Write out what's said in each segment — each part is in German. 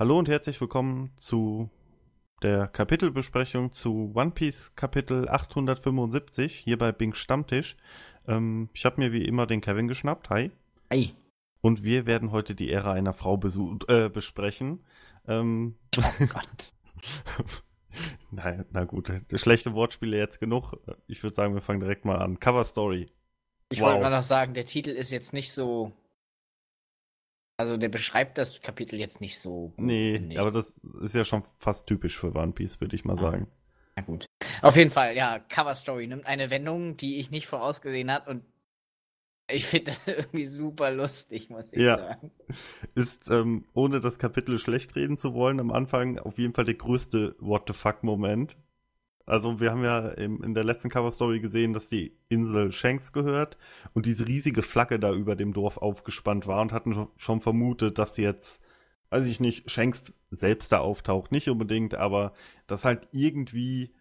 Hallo und herzlich willkommen zu der Kapitelbesprechung zu One Piece Kapitel 875 hier bei Bing Stammtisch. Ähm, ich habe mir wie immer den Kevin geschnappt. Hi. Hi. Und wir werden heute die Ära einer Frau äh, besprechen. Ähm, oh Gott. na, na gut, schlechte Wortspiele jetzt genug. Ich würde sagen, wir fangen direkt mal an. Cover Story. Ich wow. wollte mal noch sagen, der Titel ist jetzt nicht so. Also der beschreibt das Kapitel jetzt nicht so. Nee, nicht. aber das ist ja schon fast typisch für One Piece, würde ich mal ah. sagen. Na gut. Auf jeden Fall, ja, Cover Story nimmt eine Wendung, die ich nicht vorausgesehen habe und ich finde das irgendwie super lustig, muss ich ja. sagen. Ist, ähm, ohne das Kapitel schlecht reden zu wollen, am Anfang auf jeden Fall der größte What the fuck-Moment. Also wir haben ja in der letzten Cover-Story gesehen, dass die Insel Shanks gehört und diese riesige Flagge da über dem Dorf aufgespannt war und hatten schon vermutet, dass jetzt, weiß ich nicht, Shanks selbst da auftaucht. Nicht unbedingt, aber dass halt irgendwie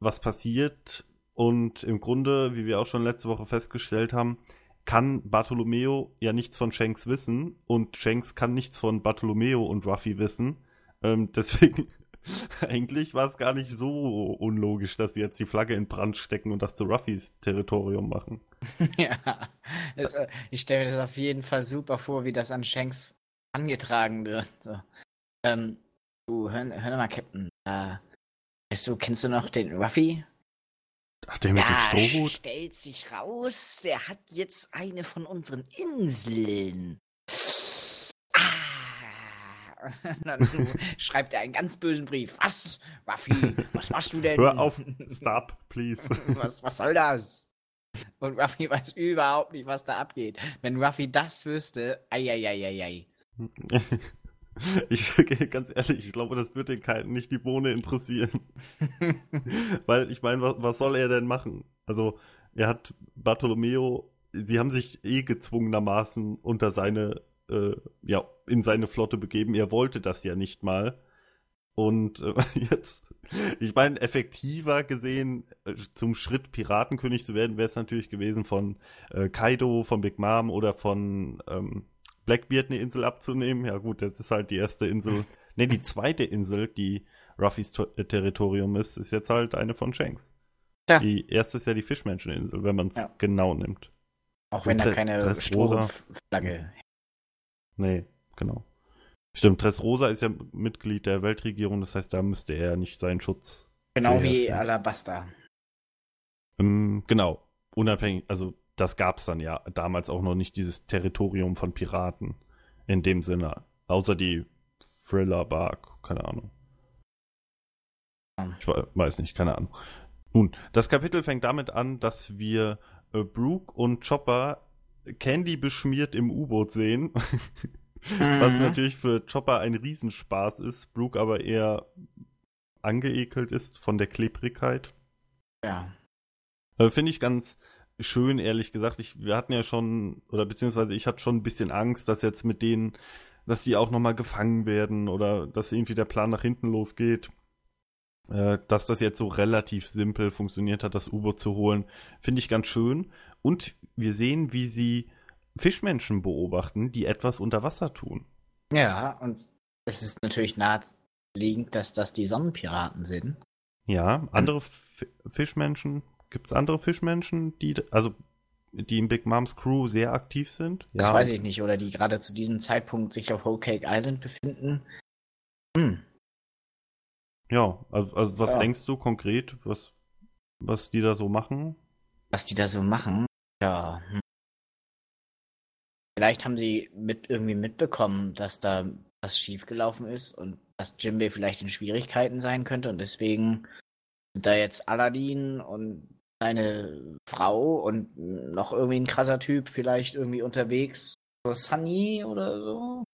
was passiert und im Grunde, wie wir auch schon letzte Woche festgestellt haben, kann Bartolomeo ja nichts von Shanks wissen und Shanks kann nichts von Bartolomeo und Ruffy wissen. Ähm, deswegen, eigentlich war es gar nicht so unlogisch, dass sie jetzt die Flagge in Brand stecken und das zu Ruffys Territorium machen. ja, das, äh, ich stelle mir das auf jeden Fall super vor, wie das an Shanks angetragen wird. So. Ähm, du, hör, hör mal, Captain. Äh, weißt du, kennst du noch den Ruffy? Ach, der mit ja, dem Strohhut? stellt sich raus, der hat jetzt eine von unseren Inseln. Dann schreibt er einen ganz bösen Brief. Was? Ruffy, was machst du denn? Hör auf, stop, please. was, was soll das? Und Ruffy weiß überhaupt nicht, was da abgeht. Wenn Ruffy das wüsste, eieieiei. Ich sage ganz ehrlich, ich glaube, das wird den Kalten nicht die Bohne interessieren. Weil ich meine, was, was soll er denn machen? Also, er hat Bartolomeo, sie haben sich eh gezwungenermaßen unter seine, äh, ja, in seine Flotte begeben. Er wollte das ja nicht mal. Und äh, jetzt, ich meine, effektiver gesehen, äh, zum Schritt Piratenkönig zu werden, wäre es natürlich gewesen von äh, Kaido, von Big Mom oder von ähm, Blackbeard eine Insel abzunehmen. Ja gut, das ist halt die erste Insel. ne, die zweite Insel, die Ruffys äh, Territorium ist, ist jetzt halt eine von Shanks. Ja. Die erste ist ja die Fischmenscheninsel, wenn man es ja. genau nimmt. Auch wenn da keine Strohflagge. Nee, genau. Stimmt, Dressrosa ist ja Mitglied der Weltregierung, das heißt, da müsste er nicht seinen Schutz. Genau wie Alabasta. Ähm, genau. Unabhängig, also das gab es dann ja damals auch noch nicht, dieses Territorium von Piraten. In dem Sinne. Außer die Thriller Bark, keine Ahnung. Ich weiß nicht, keine Ahnung. Nun, das Kapitel fängt damit an, dass wir äh, Brooke und Chopper Candy beschmiert im U-Boot sehen. Was mhm. natürlich für Chopper ein Riesenspaß ist, Brooke aber eher angeekelt ist von der Klebrigkeit. Ja. Äh, Finde ich ganz schön, ehrlich gesagt. Ich, wir hatten ja schon, oder beziehungsweise ich hatte schon ein bisschen Angst, dass jetzt mit denen, dass die auch nochmal gefangen werden oder dass irgendwie der Plan nach hinten losgeht. Äh, dass das jetzt so relativ simpel funktioniert hat, das U-Boot zu holen, finde ich ganz schön. Und wir sehen, wie sie Fischmenschen beobachten, die etwas unter Wasser tun. Ja, und es ist natürlich naheliegend, dass das die Sonnenpiraten sind. Ja, andere F Fischmenschen Gibt es andere Fischmenschen, die, also die in Big Moms Crew sehr aktiv sind? Das ja. weiß ich nicht, oder die gerade zu diesem Zeitpunkt sich auf Whole Cake Island befinden. Hm. Ja, also, also was ja. denkst du konkret, was, was die da so machen? Was die da so machen? Ja. Hm. Vielleicht haben sie mit irgendwie mitbekommen, dass da was schiefgelaufen ist und dass Jimbei vielleicht in Schwierigkeiten sein könnte und deswegen sind da jetzt Aladdin und seine Frau und noch irgendwie ein krasser Typ vielleicht irgendwie unterwegs. So Sunny oder so.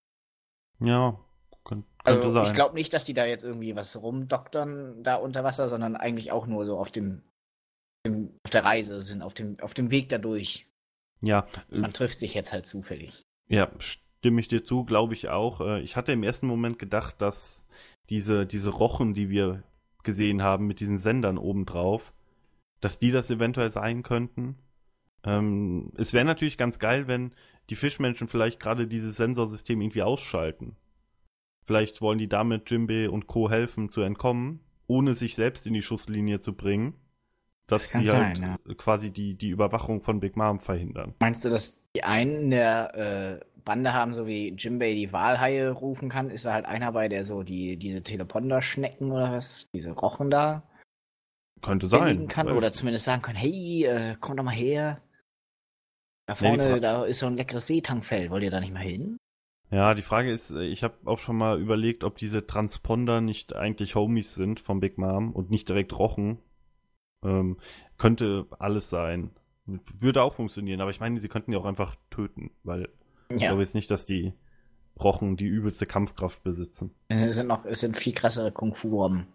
Ja, könnte, könnte also, sein. Ich glaube nicht, dass die da jetzt irgendwie was rumdoktern da unter Wasser, sondern eigentlich auch nur so auf dem, dem auf der Reise sind, auf dem, auf dem Weg dadurch. Ja. Man trifft sich jetzt halt zufällig. Ja, stimme ich dir zu, glaube ich auch. Äh, ich hatte im ersten Moment gedacht, dass diese, diese Rochen, die wir gesehen haben mit diesen Sendern obendrauf, dass die das eventuell sein könnten. Ähm, es wäre natürlich ganz geil, wenn die Fischmenschen vielleicht gerade dieses Sensorsystem irgendwie ausschalten. Vielleicht wollen die damit Jimbe und Co. helfen zu entkommen, ohne sich selbst in die Schusslinie zu bringen. Dass Kann sie halt sein, quasi die, die Überwachung von Big Mom verhindern. Meinst du, dass die einen in der äh, Bande haben, so wie Jimbei die Walhaie rufen kann? Ist da halt einer bei, der so die, diese Teleponder-Schnecken oder was, diese Rochen da Könnte sein. kann? Oder zumindest sagen kann, hey, äh, komm doch mal her. Da Nee, vorne, Fra- da ist so ein leckeres Seetankfeld. Wollt ihr da nicht mal hin? Ja, die Frage ist, äh, ich habe auch schon mal überlegt, ob diese Transponder nicht eigentlich Homies sind von Big Mom und nicht direkt Rochen. Ähm, könnte alles sein. Würde auch funktionieren, aber ich meine, sie könnten ja auch einfach töten, weil ich Ja. glaube jetzt nicht, dass die Rochen die übelste Kampfkraft besitzen. Es sind noch, es sind viel krassere Kung-Fu-Robben.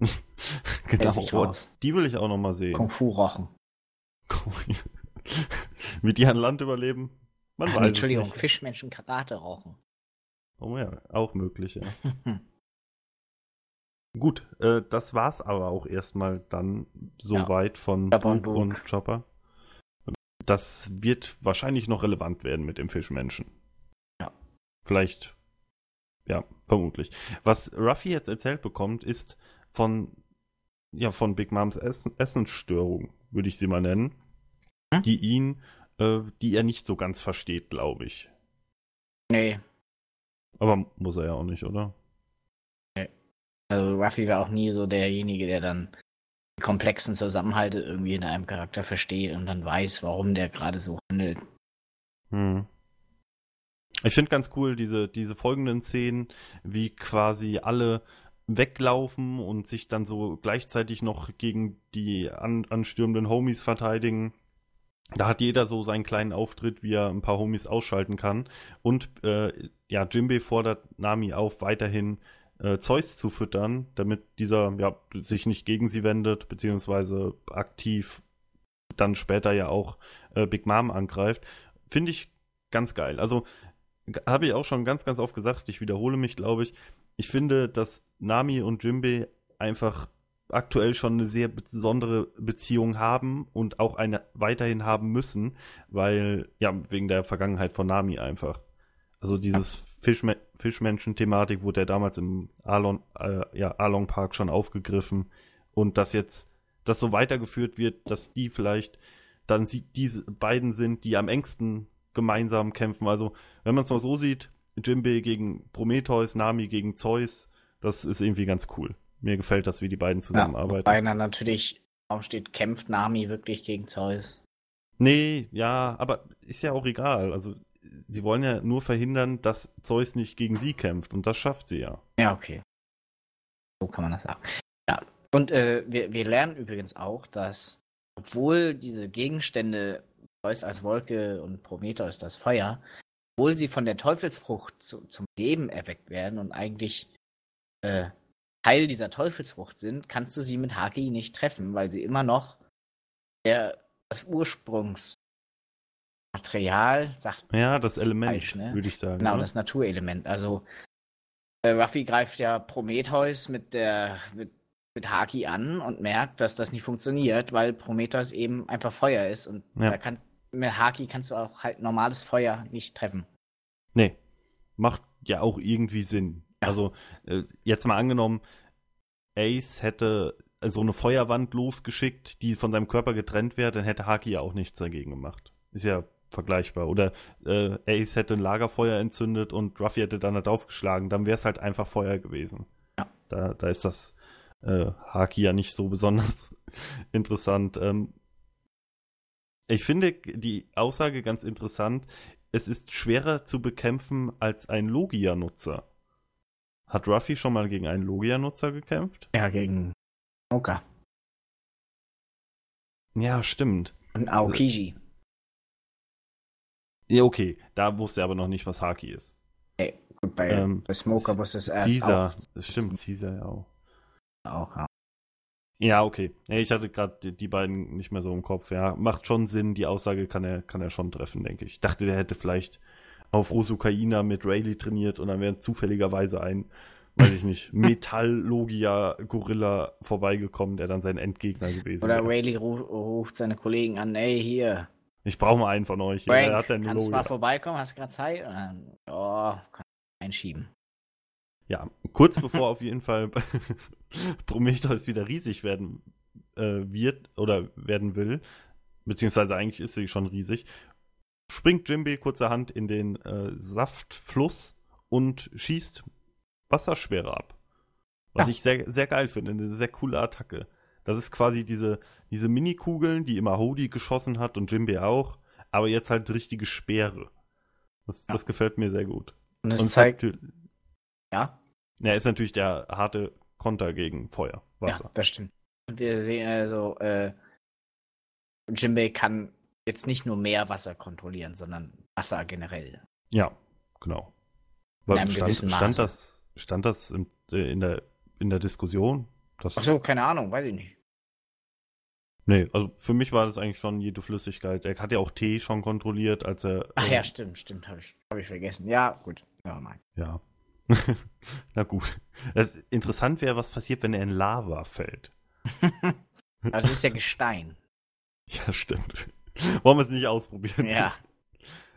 genau. sich Oh, die will ich auch noch mal sehen. Kung-Fu-Rochen. Mit die an Land überleben? Man Ah, weiß Entschuldigung, nicht. Fischmenschen Karate-Rochen. Oh ja, auch möglich, ja. Gut, äh, das war's aber auch erstmal dann soweit von Chopper und Duke und. Chopper. Das wird wahrscheinlich noch relevant werden mit dem Fischmenschen. Ja. Vielleicht, ja, vermutlich. Was Ruffy jetzt erzählt bekommt, ist von, ja, von Big Moms Essen Essensstörung, würde ich sie mal nennen, Hm? die ihn, äh, die er nicht so ganz versteht, glaube ich. nee, Aber muss er ja auch nicht, oder? Also Ruffy war auch nie so derjenige, der dann die komplexen Zusammenhalte irgendwie in einem Charakter versteht und dann weiß, warum der gerade so handelt. Hm. Ich finde ganz cool diese, diese folgenden Szenen, wie quasi alle weglaufen und sich dann so gleichzeitig noch gegen die an, anstürmenden Homies verteidigen. Da hat jeder so seinen kleinen Auftritt, wie er ein paar Homies ausschalten kann. Und äh, ja, Jimbei fordert Nami auf, weiterhin äh, Zeus zu füttern, damit dieser ja, sich nicht gegen sie wendet, beziehungsweise aktiv dann später ja auch äh, Big Mom angreift. Finde ich ganz geil. Also habe ich auch schon ganz, ganz oft gesagt, ich wiederhole mich, glaube ich. Ich finde, dass Nami und Jimbei einfach aktuell schon eine sehr besondere Beziehung haben und auch eine weiterhin haben müssen, weil, ja, wegen der Vergangenheit von Nami einfach. Also dieses Fischme Fischmenschen-Thematik wurde ja damals im Alon, äh, ja, Along Park schon aufgegriffen und dass jetzt das so weitergeführt wird, dass die vielleicht dann sie, diese beiden sind, die am engsten gemeinsam kämpfen. Also, wenn man es mal so sieht, Jimbei gegen Prometheus, Nami gegen Zeus, das ist irgendwie ganz cool. Mir gefällt das, wie die beiden zusammenarbeiten. Wobei dann natürlich auch steht, kämpft Nami wirklich gegen Zeus. Nee, ja, aber ist ja auch egal. Also, sie wollen ja nur verhindern, dass Zeus nicht gegen sie kämpft. Und das schafft sie ja. Ja, okay. So kann man das sagen. Ja. Und äh, wir, wir lernen übrigens auch, dass, obwohl diese Gegenstände, Zeus als Wolke und Prometheus das Feuer, obwohl sie von der Teufelsfrucht zu, zum Leben erweckt werden und eigentlich äh, Teil dieser Teufelsfrucht sind, kannst du sie mit Haki nicht treffen, weil sie immer noch der, das Ursprungsmaterial, sagt Ja, das Element, Falsch, ne? würde ich sagen. Genau, oder? das Naturelement. Also äh, Ruffy greift ja Prometheus mit der mit, mit Haki an und merkt, dass das nicht funktioniert, weil Prometheus eben einfach Feuer ist und Ja. da kann, mit Haki kannst du auch halt normales Feuer nicht treffen. Nee, macht ja auch irgendwie Sinn. Ja. Also, äh, jetzt mal angenommen, Ace hätte so eine Feuerwand losgeschickt, die von seinem Körper getrennt wäre, dann hätte Haki ja auch nichts dagegen gemacht. Ist ja vergleichbar. Oder äh, Ace hätte ein Lagerfeuer entzündet und Ruffy hätte dann da draufgeschlagen, dann wäre es halt einfach Feuer gewesen. Ja. Da, da ist das äh, Haki ja nicht so besonders interessant. Ähm, ich finde die Aussage ganz interessant. Es ist schwerer zu bekämpfen als ein Logia-Nutzer. Hat Ruffy schon mal gegen einen Logia-Nutzer gekämpft? Ja, gegen Smoker Ja, stimmt. und Aokiji. Ja, okay. Da wusste er aber noch nicht, was Haki ist. Gut, bei, Ähm, bei Smoker wusste es erst Caesar. Das stimmt, Caesar ja auch. auch. auch ja. Ja, okay. Ich hatte gerade die, die beiden nicht mehr so im Kopf. Ja, macht schon Sinn. Die Aussage kann er, kann er schon treffen, denke ich. Ich dachte, der hätte vielleicht auf Rosukaina mit Rayleigh trainiert und dann wäre zufälligerweise ein, weiß ich nicht, Metall-Logia-Gorilla vorbeigekommen, der dann sein Endgegner gewesen Oder wäre. Rayleigh ru ruft seine Kollegen an, ey, hier, Ich brauche mal einen von euch. Ja, Frank, hat ja eine kannst du mal vorbeikommen, hast gerade Zeit? Oh, kann ich einschieben. Ja, kurz bevor auf jeden Fall Prometheus wieder riesig werden äh, wird oder werden will, beziehungsweise eigentlich ist sie schon riesig, springt Jimby kurzerhand in den äh, Saftfluss und schießt Wasserschwere ab. Was ja. ich sehr, sehr geil finde, eine sehr coole Attacke. Das ist quasi diese, diese Mini-Kugeln, die immer Hody geschossen hat und Jimby auch, aber jetzt halt richtige Speere. Das, ja. das gefällt mir sehr gut. Und es und zeigt. Ja. Ja, ist natürlich der harte Konter gegen Feuer, Wasser. Ja, das stimmt. Und wir sehen also, äh, Jimbei kann jetzt nicht nur Meerwasser kontrollieren, sondern Wasser generell. Ja, genau. Weil stand, stand, das, stand das in, äh, in, der, in der Diskussion? Das Ach so, keine Ahnung, weiß ich nicht. Nee, also für mich war das eigentlich schon jede Flüssigkeit. Er hat ja auch Tee schon kontrolliert, als er. Ach ähm, ja, stimmt, stimmt, habe ich, hab ich vergessen. Ja, gut. Ja, nein. Ja. Na gut. Das, interessant wäre, was passiert, wenn er in Lava fällt. also das ist ja Gestein. Ja, stimmt. Wollen wir es nicht ausprobieren? Ja.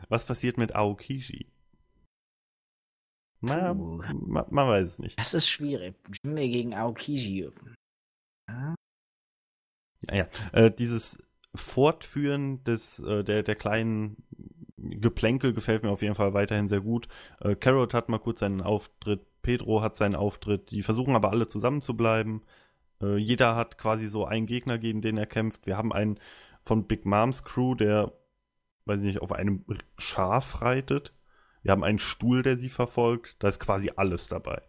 Was passiert mit Aokiji? Na, man, man, weiß es nicht. Das ist schwierig. Jimme gegen Aokiji. Ja, ja. Äh, dieses Fortführen des, äh, der, der kleinen Geplänkel gefällt mir auf jeden Fall weiterhin sehr gut. Äh, Carrot hat mal kurz seinen Auftritt, Pedro hat seinen Auftritt, die versuchen aber alle zusammen zu bleiben. Äh, jeder hat quasi so einen Gegner, gegen den er kämpft. Wir haben einen von Big Moms Crew, der, weiß ich nicht, auf einem Schaf reitet. Wir haben einen Stuhl, der sie verfolgt. Da ist quasi alles dabei.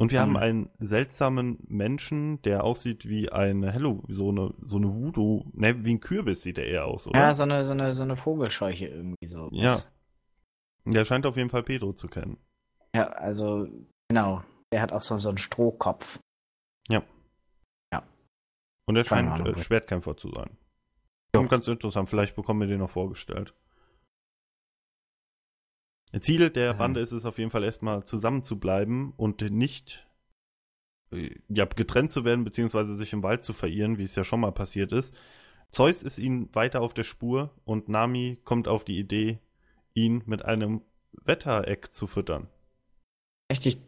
Und wir mhm. haben einen seltsamen Menschen, der aussieht wie eine Hello, so eine, so eine Voodoo, ne, wie ein Kürbis sieht er eher aus, oder? Ja, so eine, so eine, so eine Vogelscheuche irgendwie so. Ja. Der scheint auf jeden Fall Pedro zu kennen. Ja, also, genau. Der hat auch so, so einen Strohkopf. Ja. Ja. Und er scheint äh, Schwertkämpfer zu sein. Jo. Ganz interessant, vielleicht bekommen wir den noch vorgestellt. Ziel der Bande ist es auf jeden Fall erstmal zusammen zu bleiben und nicht äh, ja, getrennt zu werden, beziehungsweise sich im Wald zu verirren, wie es ja schon mal passiert ist. Zeus ist ihnen weiter auf der Spur und Nami kommt auf die Idee, ihn mit einem Wettereck zu füttern. Richtig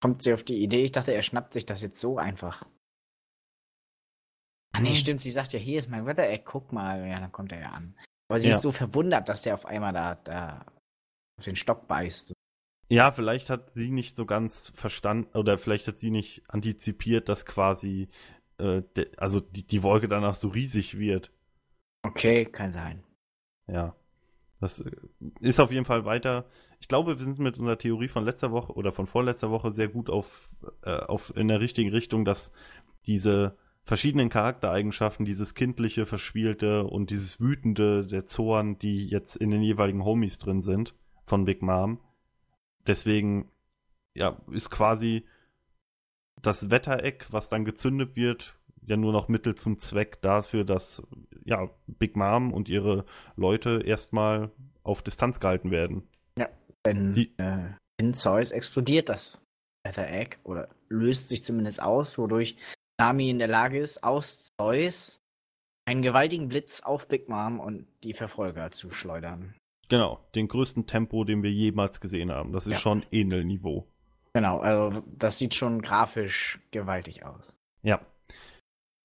kommt sie auf die Idee. Ich dachte, er schnappt sich das jetzt so einfach. Ah nee, hm. stimmt, sie sagt ja, hier ist mein Wettereck, guck mal. Ja, dann kommt er ja an. Aber sie ja. ist so verwundert, dass der auf einmal da, da den Stock beißt. Ja, vielleicht hat sie nicht so ganz verstanden oder vielleicht hat sie nicht antizipiert, dass quasi äh, also die, die Wolke danach so riesig wird. Okay, kann sein. Ja. Das äh, ist auf jeden Fall weiter. Ich glaube, wir sind mit unserer Theorie von letzter Woche oder von vorletzter Woche sehr gut auf, äh, auf in der richtigen Richtung, dass diese verschiedenen Charaktereigenschaften, dieses kindliche, verspielte und dieses wütende, der Zorn, die jetzt in den jeweiligen Homies drin sind, von Big Mom. Deswegen, ja, ist quasi das Wettereck, was dann gezündet wird, ja nur noch Mittel zum Zweck dafür, dass ja Big Mom und ihre Leute erstmal auf Distanz gehalten werden. Ja, denn Die, äh, in Zeus explodiert das Wettereck oder löst sich zumindest aus, wodurch Nami in der Lage ist, aus Zeus einen gewaltigen Blitz auf Big Mom und die Verfolger zu schleudern. Genau, den größten Tempo, den wir jemals gesehen haben. Das ist ja. schon Ähnelniveau. Genau, also das sieht schon grafisch gewaltig aus. Ja.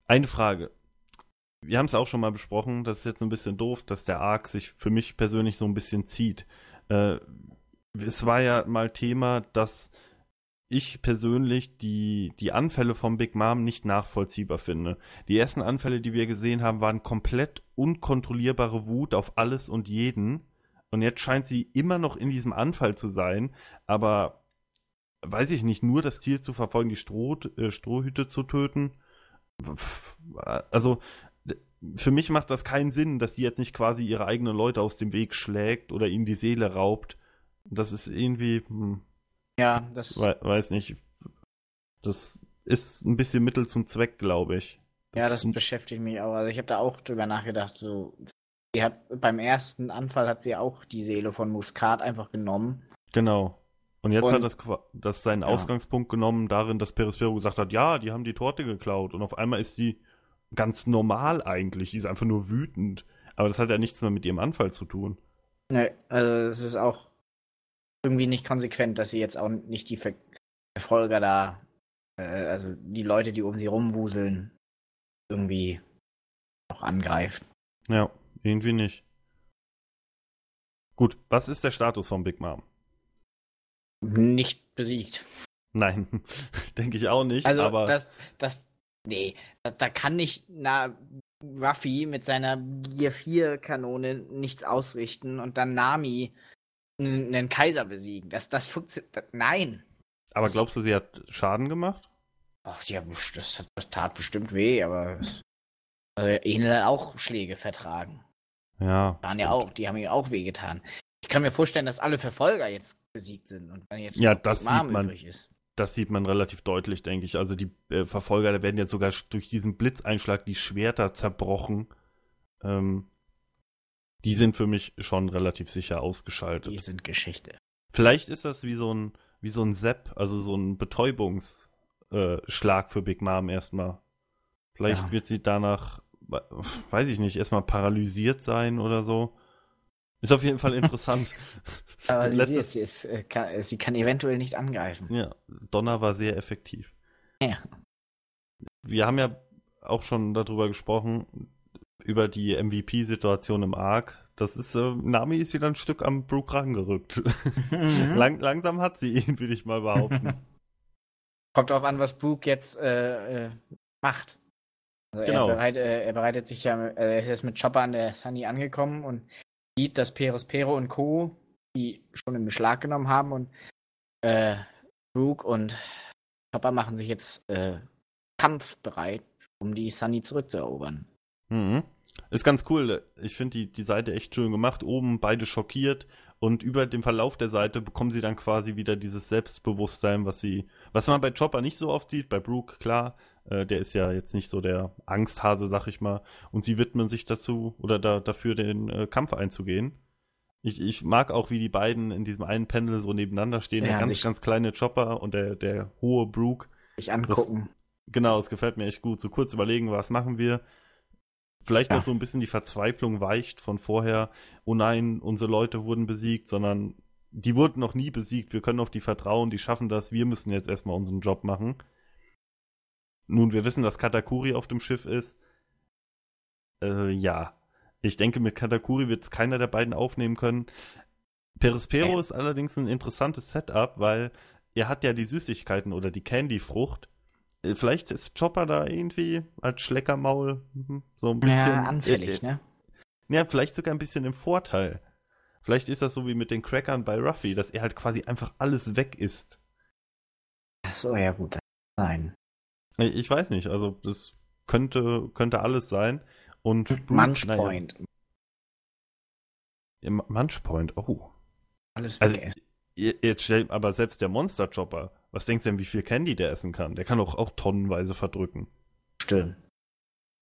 Eine Frage. Wir haben es auch schon mal besprochen, das ist jetzt ein bisschen doof, dass der Arc sich für mich persönlich so ein bisschen zieht. Äh, es war ja mal Thema, dass ich persönlich die, die Anfälle von Big Mom nicht nachvollziehbar finde. Die ersten Anfälle, die wir gesehen haben, waren komplett unkontrollierbare Wut auf alles und jeden. Und jetzt scheint sie immer noch in diesem Anfall zu sein, aber weiß ich nicht, nur das Ziel zu verfolgen, die Stroh, äh, Strohhüte zu töten. Also für mich macht das keinen Sinn, dass sie jetzt nicht quasi ihre eigenen Leute aus dem Weg schlägt oder ihnen die Seele raubt. Das ist irgendwie. Hm, ja, das. We weiß nicht. Das ist ein bisschen Mittel zum Zweck, glaube ich. Das ja, das beschäftigt mich auch. Also ich habe da auch drüber nachgedacht, so Sie hat beim ersten Anfall hat sie auch die Seele von Muskat einfach genommen. Genau. Und jetzt und, hat das, das seinen ja. Ausgangspunkt genommen darin, dass Perispero gesagt hat, ja, die haben die Torte geklaut. Und auf einmal ist sie ganz normal eigentlich. Die ist einfach nur wütend. Aber das hat ja nichts mehr mit ihrem Anfall zu tun. Nee, also es ist auch irgendwie nicht konsequent, dass sie jetzt auch nicht die Ver Verfolger da, äh, also die Leute, die um sie rumwuseln, irgendwie noch angreift. Ja, irgendwie nicht. Gut, was ist der Status von Big Mom? Nicht besiegt. Nein, denke ich auch nicht. Also aber das, das, nee, da, da kann nicht na, Ruffy mit seiner Gear 4 Kanone nichts ausrichten und dann Nami einen Kaiser besiegen. Das, das funktioniert. Nein. Aber glaubst du, sie hat Schaden gemacht? Ach, sie hat, das, das tat bestimmt weh, aber also Enel auch Schläge vertragen. Ja. Waren ja auch, die haben ihm auch wehgetan. Ich kann mir vorstellen, dass alle Verfolger jetzt besiegt sind und dann jetzt ja, das sieht man, übrig ist. Das sieht man relativ deutlich, denke ich. Also die äh, Verfolger, da werden jetzt sogar durch diesen Blitzeinschlag die Schwerter zerbrochen. Ähm, die sind für mich schon relativ sicher ausgeschaltet. Die sind Geschichte. Vielleicht ist das wie so ein, wie so ein Sepp, also so ein Betäubungsschlag äh, für Big Mom erstmal. Vielleicht ja. wird sie danach, weiß ich nicht, erstmal paralysiert sein oder so. Ist auf jeden Fall interessant. Paralysiert, sie, ist, äh, kann, sie kann eventuell nicht angreifen. Ja, Donner war sehr effektiv. Ja. Wir haben ja auch schon darüber gesprochen, über die MVP-Situation im Arc. Das ist, äh, Nami ist wieder ein Stück am Brook rangerückt. Mhm. Lang, langsam hat sie ihn, würde ich mal behaupten. Kommt darauf an, was Brook jetzt äh, äh, macht. Also genau. er, bereit, äh, er, bereitet sich ja, äh, er ist jetzt mit Chopper an der Sunny angekommen und sieht, dass Peros Pero und Co. die schon in Beschlag genommen haben und äh, Brook und Chopper machen sich jetzt äh, kampfbereit, um die Sunny zurückzuerobern. Mhm. Ist ganz cool. Ich finde die, die Seite echt schön gemacht. Oben beide schockiert und über dem Verlauf der Seite bekommen sie dann quasi wieder dieses Selbstbewusstsein, was sie, was man bei Chopper nicht so oft sieht, bei Brooke, klar, äh, der ist ja jetzt nicht so der Angsthase, sag ich mal. Und sie widmen sich dazu oder da, dafür, den äh, Kampf einzugehen. Ich, ich mag auch, wie die beiden in diesem einen Panel so nebeneinander stehen. Ja, der ganz, ganz kleine Chopper und der, der hohe Brooke. Sich angucken. Das, genau, es gefällt mir echt gut. So kurz überlegen, was machen wir vielleicht ja. auch so ein bisschen die Verzweiflung weicht von vorher, oh nein, unsere Leute wurden besiegt, sondern die wurden noch nie besiegt, wir können auf die vertrauen, die schaffen das, wir müssen jetzt erstmal unseren Job machen. Nun, wir wissen, dass Katakuri auf dem Schiff ist. Äh, ja. Ich denke, mit Katakuri wird es keiner der beiden aufnehmen können. Perispero äh. ist allerdings ein interessantes Setup, weil er hat ja die Süßigkeiten oder die Candy-Frucht äh, vielleicht ist Chopper da irgendwie als Schleckermaul mhm, so ein bisschen. Ja, anfällig, äh, ne? Ja, vielleicht sogar ein bisschen im Vorteil. Vielleicht ist das so wie mit den Crackern bei Ruffy, dass er halt quasi einfach alles weg ist. Ach so, ja gut, sein. Ich weiß nicht, also das könnte, könnte alles sein. Und Munchpoint. Ja, Munchpoint, oh. Alles also, Jetzt stell, aber selbst der Monster Chopper, was denkst du denn, wie viel Candy der essen kann? Der kann doch auch tonnenweise verdrücken. Stimmt.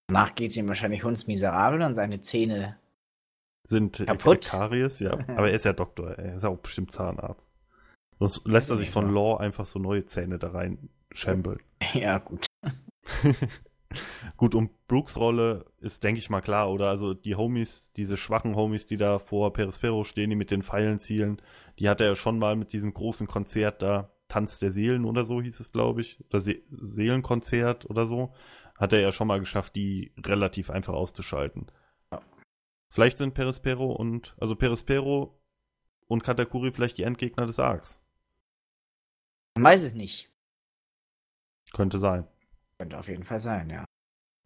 Danach geht es ihm wahrscheinlich hundsmiserabel und seine Zähne sind kaputt. Karies, ja. Aber er ist ja Doktor, er ist ja auch bestimmt Zahnarzt. Sonst lässt er sich von Law einfach so neue Zähne da rein schambeln. Ja, gut. Gut, und Brooks Rolle ist, denke ich mal, klar, oder? Also die Homies, diese schwachen Homies, die da vor Perispero stehen, die mit den Pfeilen zielen, die hat er ja schon mal mit diesem großen Konzert da, Tanz der Seelen oder so hieß es, glaube ich, oder Se Seelenkonzert oder so, hat er ja schon mal geschafft, die relativ einfach auszuschalten. Ja. Vielleicht sind Perispero und, also Perispero und Katakuri vielleicht die Endgegner des Arcs. Man weiß es nicht. Könnte sein. Könnte auf jeden Fall sein, ja.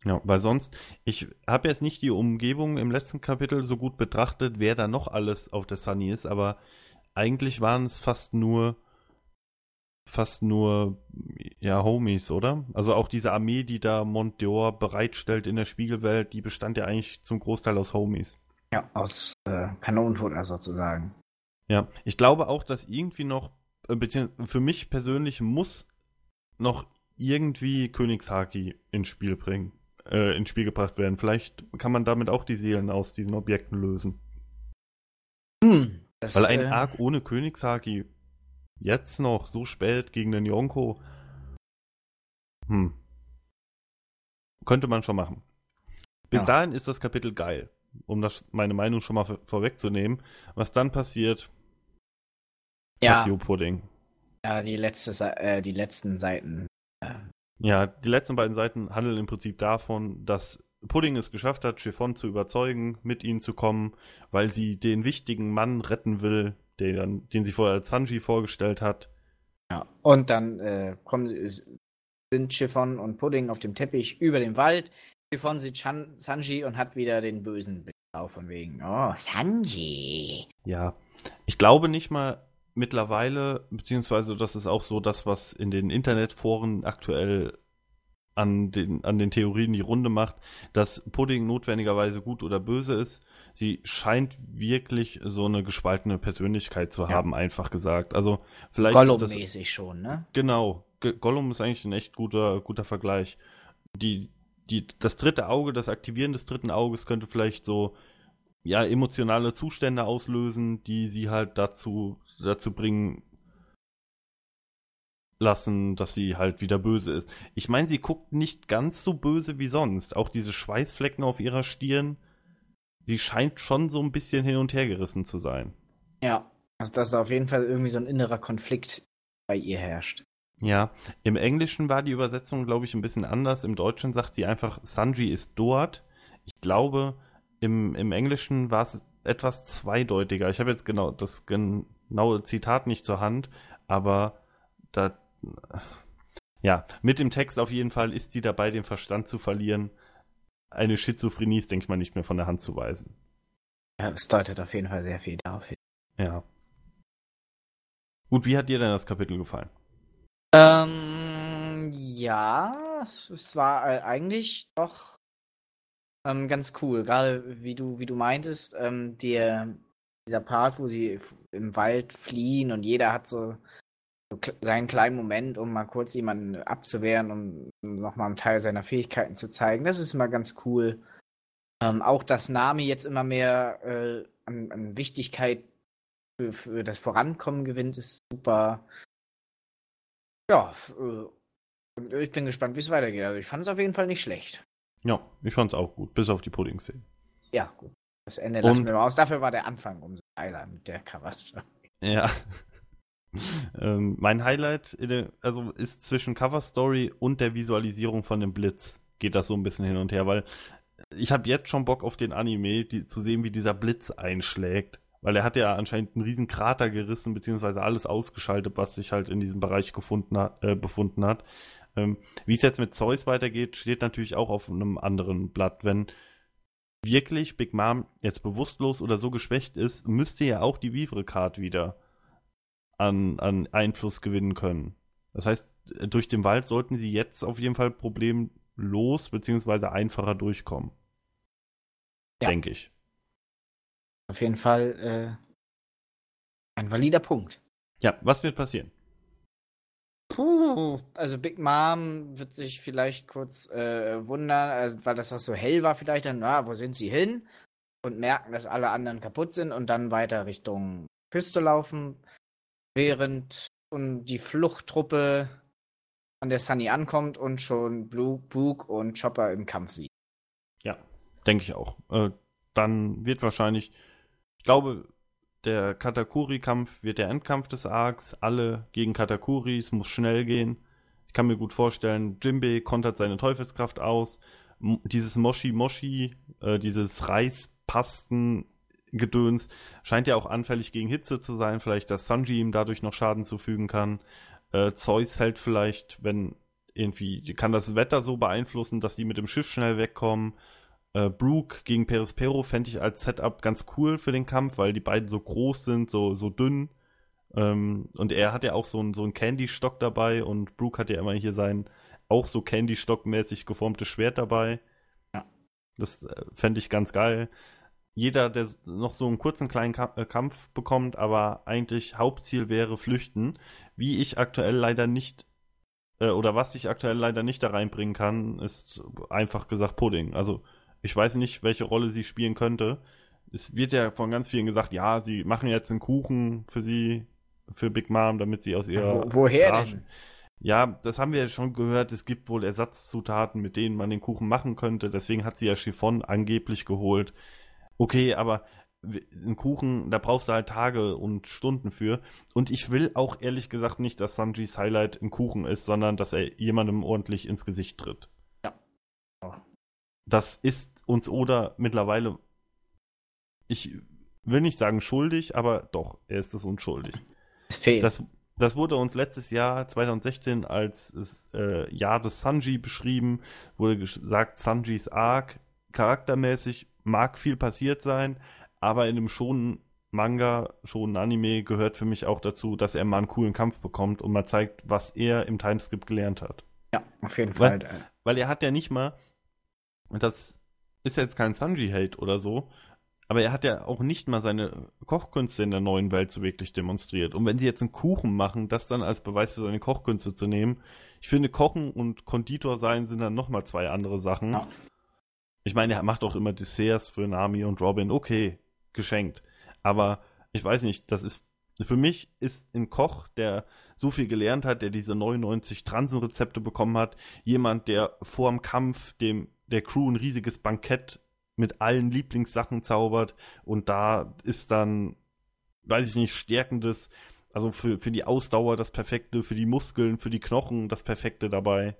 Ja, weil sonst, ich habe jetzt nicht die Umgebung im letzten Kapitel so gut betrachtet, wer da noch alles auf der Sunny ist, aber eigentlich waren es fast nur fast nur ja Homies, oder? Also auch diese Armee, die da Montdior bereitstellt in der Spiegelwelt, die bestand ja eigentlich zum Großteil aus Homies. Ja, aus äh, Kanonenfutter sozusagen. Ja, ich glaube auch, dass irgendwie noch, äh, beziehungsweise für mich persönlich muss noch irgendwie Königshaki ins Spiel bringen, äh, ins Spiel gebracht werden. Vielleicht kann man damit auch die Seelen aus diesen Objekten lösen. Hm, das, Weil ein äh... Arc ohne Königshaki jetzt noch so spät gegen den Yonko, hm, könnte man schon machen. Bis ja. dahin ist das Kapitel geil, um das meine Meinung schon mal vorwegzunehmen. Was dann passiert, Ja. Pudding. Ja, die, letzte, äh, die letzten Seiten. Ja, die letzten beiden Seiten handeln im Prinzip davon, dass Pudding es geschafft hat, Chiffon zu überzeugen, mit ihnen zu kommen, weil sie den wichtigen Mann retten will, den, den sie vorher als Sanji vorgestellt hat. Ja. Und dann äh, kommen, sind Chiffon und Pudding auf dem Teppich über dem Wald. Chiffon sieht Chan Sanji und hat wieder den bösen Blick auf, von wegen, oh, Sanji. Ja, ich glaube nicht mal mittlerweile, beziehungsweise das ist auch so das, was in den Internetforen aktuell an den, an den Theorien die Runde macht, dass Pudding notwendigerweise gut oder böse ist. Sie scheint wirklich so eine gespaltene Persönlichkeit zu Ja. haben, einfach gesagt. Also vielleicht Gollum-mäßig schon, ne? Genau. Ge- Gollum ist eigentlich ein echt guter, guter Vergleich. Die, die, das dritte Auge, das Aktivieren des dritten Auges könnte vielleicht so, ja, emotionale Zustände auslösen, die sie halt dazu, dazu bringen lassen, dass sie halt wieder böse ist. Ich meine, sie guckt nicht ganz so böse wie sonst. Auch diese Schweißflecken auf ihrer Stirn, die scheint schon so ein bisschen hin und her gerissen zu sein. Ja. Also, dass da auf jeden Fall irgendwie so ein innerer Konflikt bei ihr herrscht. Ja, im Englischen war die Übersetzung, glaube ich, ein bisschen anders. Im Deutschen sagt sie einfach, Sanji ist dort. Ich glaube, im, im Englischen war es etwas zweideutiger. Ich habe jetzt genau das genaue Zitat nicht zur Hand, aber da, ja, mit dem Text auf jeden Fall ist sie dabei, den Verstand zu verlieren. Eine Schizophrenie ist, denke ich mal, nicht mehr von der Hand zu weisen. Ja, es deutet auf jeden Fall sehr viel darauf hin. Ja. Gut, wie hat dir denn das Kapitel gefallen? Ähm, ja, es, war äh, eigentlich doch ähm, ganz cool. Gerade wie du, wie du meintest, ähm, der, dieser Part, wo sie im Wald fliehen und jeder hat so, so seinen kleinen Moment, um mal kurz jemanden abzuwehren, um nochmal einen Teil seiner Fähigkeiten zu zeigen. Das ist immer ganz cool. Ähm, auch dass Nami jetzt immer mehr äh, an, an Wichtigkeit für, für das Vorankommen gewinnt, ist super. Ja, f- äh, und ich bin gespannt, wie es weitergeht. Also ich fand es auf jeden Fall nicht schlecht. Ja, ich fand's auch gut, bis auf die Pudding-Szene. Ja, gut. Das Ende lassen Und- wir mal aus. Dafür war der Anfang umso geiler mit der Coverstory. Ja. ähm, mein Highlight in der, also ist zwischen Cover Story und der Visualisierung von dem Blitz geht das so ein bisschen hin und her, weil ich habe jetzt schon Bock auf den Anime, die, zu sehen, wie dieser Blitz einschlägt, weil er hat ja anscheinend einen riesen Krater gerissen beziehungsweise alles ausgeschaltet, was sich halt in diesem Bereich gefunden hat, äh, befunden hat. Ähm, wie es jetzt mit Zeus weitergeht, steht natürlich auch auf einem anderen Blatt, wenn wirklich Big Mom jetzt bewusstlos oder so geschwächt ist, müsste ja auch die Vivre-Card wieder an, an Einfluss gewinnen können. Das heißt, durch den Wald sollten sie jetzt auf jeden Fall problemlos beziehungsweise einfacher durchkommen. Ja. Denke ich. Auf jeden Fall äh, ein valider Punkt. Ja, was wird passieren? Puh. Also Big Mom wird sich vielleicht kurz äh, wundern, äh, weil das auch so hell war, vielleicht dann, na, wo sind sie hin? Und merken, dass alle anderen kaputt sind und dann weiter Richtung Küste laufen, während und die Fluchttruppe an der Sunny ankommt und schon Blue, Book und Chopper im Kampf sieht. Ja, denke ich auch. Äh, dann wird wahrscheinlich, ich glaube, der Katakuri-Kampf wird der Endkampf des Arcs. Alle gegen Katakuri, es muss schnell gehen. Ich kann mir gut vorstellen, Jimbei kontert seine Teufelskraft aus. M dieses Moshi-Moshi, äh, dieses Reispasten-Gedöns scheint ja auch anfällig gegen Hitze zu sein. Vielleicht, dass Sanji ihm dadurch noch Schaden zufügen kann. Äh, Zeus hält vielleicht, wenn irgendwie, kann das Wetter so beeinflussen, dass sie mit dem Schiff schnell wegkommen. Äh, Brooke gegen Perispero fände ich als Setup ganz cool für den Kampf, weil die beiden so groß sind, so, so dünn. Ähm, und er hat ja auch so einen so einen Candy-Stock dabei und Brooke hat ja immer hier sein auch so Candy-Stock-mäßig geformtes Schwert dabei. Ja. Das äh, fände ich ganz geil. Jeder, der noch so einen kurzen kleinen Ka äh, Kampf bekommt, aber eigentlich Hauptziel wäre flüchten, wie ich aktuell leider nicht äh, oder was ich aktuell leider nicht da reinbringen kann, ist einfach gesagt Pudding. Also ich weiß nicht, welche Rolle sie spielen könnte. Es wird ja von ganz vielen gesagt, ja, sie machen jetzt einen Kuchen für sie, für Big Mom, damit sie aus ihrer Wo, woher Rage- denn? Ja, das haben wir ja schon gehört. Es gibt wohl Ersatzzutaten, mit denen man den Kuchen machen könnte. Deswegen hat sie ja Chiffon angeblich geholt. Okay, aber ein Kuchen, da brauchst du halt Tage und Stunden für. Und ich will auch ehrlich gesagt nicht, dass Sanjis Highlight ein Kuchen ist, sondern dass er jemandem ordentlich ins Gesicht tritt. Ja. Das ist uns Oda mittlerweile, ich will nicht sagen schuldig, aber doch, er ist es unschuldig. Es fehlt. Das, das wurde uns letztes Jahr, 2016, als äh, Jahr des Sanji beschrieben, wurde gesagt, Sanjis Arc charaktermäßig mag viel passiert sein, aber in einem schonen Manga, schonen Anime gehört für mich auch dazu, dass er mal einen coolen Kampf bekommt und mal zeigt, was er im Timeskip gelernt hat. Ja, auf jeden Weil, Fall. weil er hat ja nicht mal, das ist jetzt kein Sanji-Hate oder so, aber er hat ja auch nicht mal seine Kochkünste in der neuen Welt so wirklich demonstriert. Und wenn sie jetzt einen Kuchen machen, das dann als Beweis für seine Kochkünste zu nehmen, ich finde, Kochen und Konditor sein sind dann nochmal zwei andere Sachen. Ja. Ich meine, er macht auch immer Desserts für Nami und Robin. Okay, geschenkt. Aber ich weiß nicht, das ist, für mich ist ein Koch, der so viel gelernt hat, der diese 99 Transenrezepte bekommen hat, jemand, der vorm Kampf dem, der Crew ein riesiges Bankett mit allen Lieblingssachen zaubert und da ist dann, weiß ich nicht, stärkendes, also für, für die Ausdauer das Perfekte, für die Muskeln, für die Knochen das Perfekte dabei.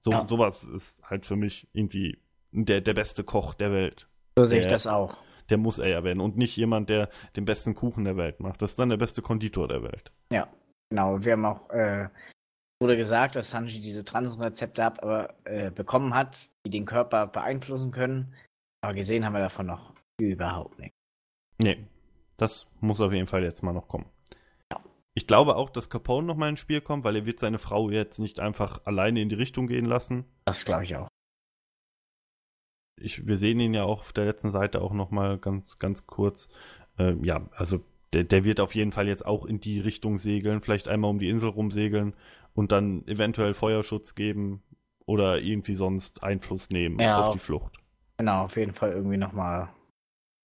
So, Ja. sowas ist halt für mich irgendwie der, der beste Koch der Welt. So sehe ich das auch. Der muss er ja werden und nicht jemand, der den besten Kuchen der Welt macht. Das ist dann der beste Konditor der Welt. Genau, wir haben auch, äh, wurde gesagt, dass Sanji diese Transenrezepte hat, aber, äh, bekommen hat, die den Körper beeinflussen können. Aber gesehen haben wir davon noch überhaupt nichts. Nee, das muss auf jeden Fall jetzt mal noch kommen. Ja. Ich glaube auch, dass Capone noch mal ins Spiel kommt, weil er wird seine Frau jetzt nicht einfach alleine in die Richtung gehen lassen. Das glaube ich auch. Ich, wir sehen ihn ja auch auf der letzten Seite auch noch mal ganz, ganz kurz. Ähm, ja, also der, der wird auf jeden Fall jetzt auch in die Richtung segeln, vielleicht einmal um die Insel rumsegeln und dann eventuell Feuerschutz geben oder irgendwie sonst Einfluss nehmen Ja. auf die Flucht. Genau, auf jeden Fall irgendwie nochmal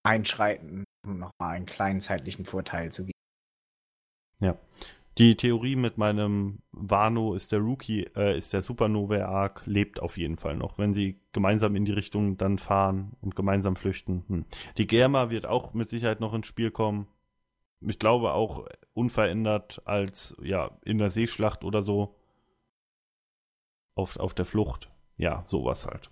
einschreiten, um nochmal einen kleinen zeitlichen Vorteil zu geben. Die Theorie mit meinem Wano ist der Rookie, äh, ist der Supernova-Arc, lebt auf jeden Fall noch, wenn sie gemeinsam in die Richtung dann fahren und gemeinsam flüchten. Hm. Die Germa wird auch mit Sicherheit noch ins Spiel kommen. Ich glaube auch unverändert als ja in der Seeschlacht oder so. Auf, auf der Flucht. Ja, sowas halt.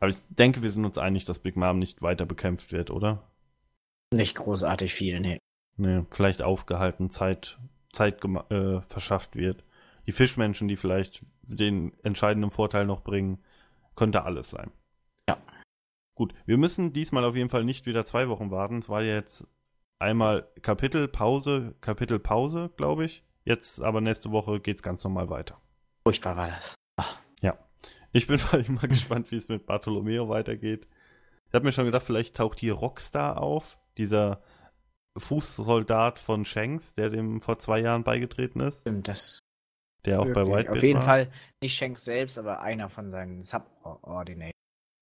Aber ich denke, wir sind uns einig, dass Big Mom nicht weiter bekämpft wird, oder? Nicht großartig viel, nee. Nee, vielleicht aufgehalten, Zeit, Zeit äh, verschafft wird. Die Fischmenschen, die vielleicht den entscheidenden Vorteil noch bringen, könnte alles sein. Ja. Gut, wir müssen diesmal auf jeden Fall nicht wieder zwei Wochen warten. Es war jetzt einmal Kapitelpause, Kapitelpause, glaube ich. Jetzt aber nächste Woche geht's ganz normal weiter. Furchtbar war das. Ich bin vor allem mal gespannt, wie es mit Bartolomeo weitergeht. Ich habe mir schon gedacht, vielleicht taucht hier Rockstar auf, dieser Fußsoldat von Shanks, der dem vor zwei Jahren beigetreten ist, Stimmt, das der auch bei. Whitebeard Auf jeden war. Fall nicht Shanks selbst, aber einer von seinen Subordinates.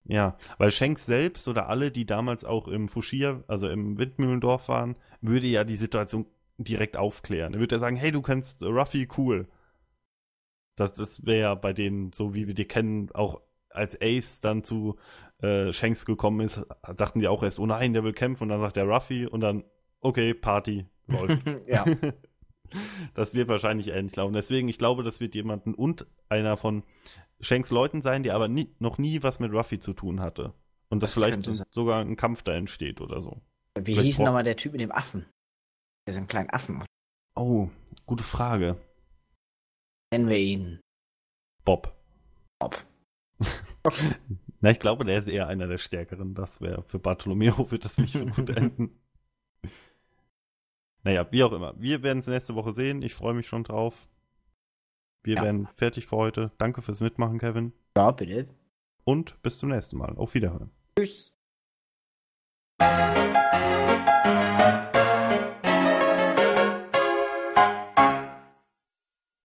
Ja, weil Shanks selbst oder alle, die damals auch im Fushia, also im Windmühlendorf waren, würde ja die Situation direkt aufklären. Er würde ja sagen, hey, du kennst Ruffy, cool. Das, das wäre ja bei denen, so wie wir die kennen, auch als Ace dann zu äh, Shanks gekommen ist, dachten die auch erst, oh nein, der will kämpfen und dann sagt der Ruffy und dann, okay, Party, läuft. ja, Das wird wahrscheinlich ähnlich laufen. Deswegen, ich glaube, das wird jemanden und einer von Shanks Leuten sein, der aber nie, noch nie was mit Ruffy zu tun hatte. Und dass Das vielleicht sogar ein Kampf da entsteht oder so. wie Vielleicht hieß nochmal der Typ mit dem Affen? Der ist ein kleinen Affen. Oh, gute Frage. Nennen wir ihn. Bob. Bob. Na, ich glaube, der ist eher einer der Stärkeren. Das wäre für Bartolomeo wird das nicht so gut enden. Naja, wie auch immer. Wir werden es nächste Woche sehen. Ich freue mich schon drauf. Wir Ja. werden fertig für heute. Danke fürs Mitmachen, Kevin. Ja, bitte. Und bis zum nächsten Mal. Auf Wiederhören. Tschüss.